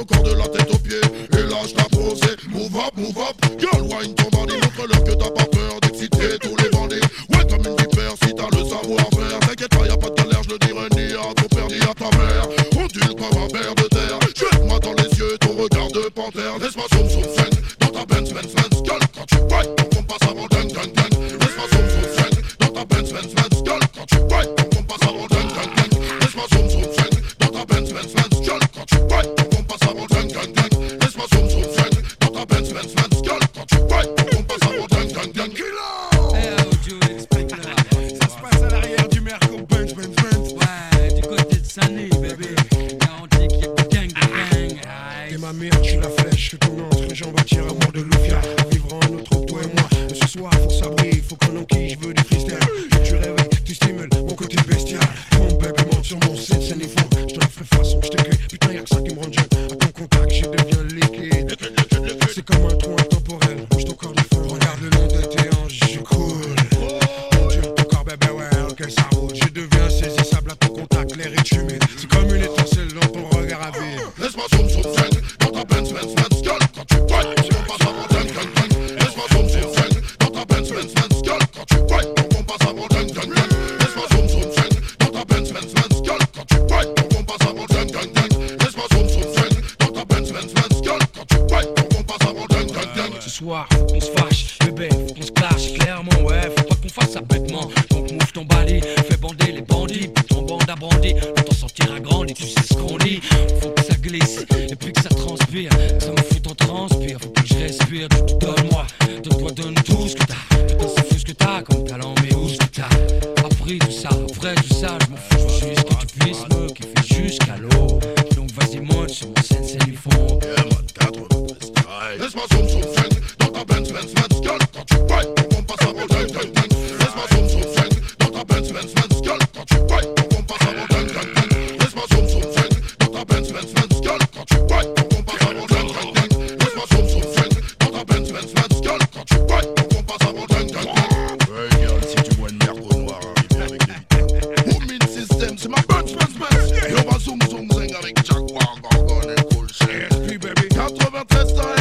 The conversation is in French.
bouge encore de la tête aux pieds. Et move up, move up. Girl, wine ton body, montre-leur que t'as pas peur d'exciter tous les bandits. Ouais, comme une vipère, si t'as le savoir-faire. T'inquiète pas, y'a pas de galère, je le dirai ni à ton père ni à ta mère. Ondule comme un ver de terre. Jette-moi dans les Mère, je suis la flèche, je ton entrée, j'en bâtir un monde de Loufia. Vivre en autre toi et moi. Ce soir, faut s'abrir, faut qu'on enquille, je veux du freestyle. Tu réveilles, tu stimules mon côté bestial. Mon bébé monte sur mon set, c'est niveau. Je te la ferai façon, je t'écris. Putain, y'a que ça qui me rend jeune. À ton contact, je deviens liquide. C'est comme un trou intemporel, bouge ton corps de feu. Regarde le long de tes hanches, je coule. Mon Dieu, ton corps, bébé, ouais, ok, ça roule. Ça me fout en transpire, faut que je respire, donnes-moi, donne-toi, donne tout ce que t'as. Que t'as comme talent, mais où ce que t'as appris tout ça, après tout ça, je m'en fous, juste que tu puisses me kiffer jusqu'à l'eau. Donc vas-y, monte sur mon scène, c'est du fond. Laisse-moi zoom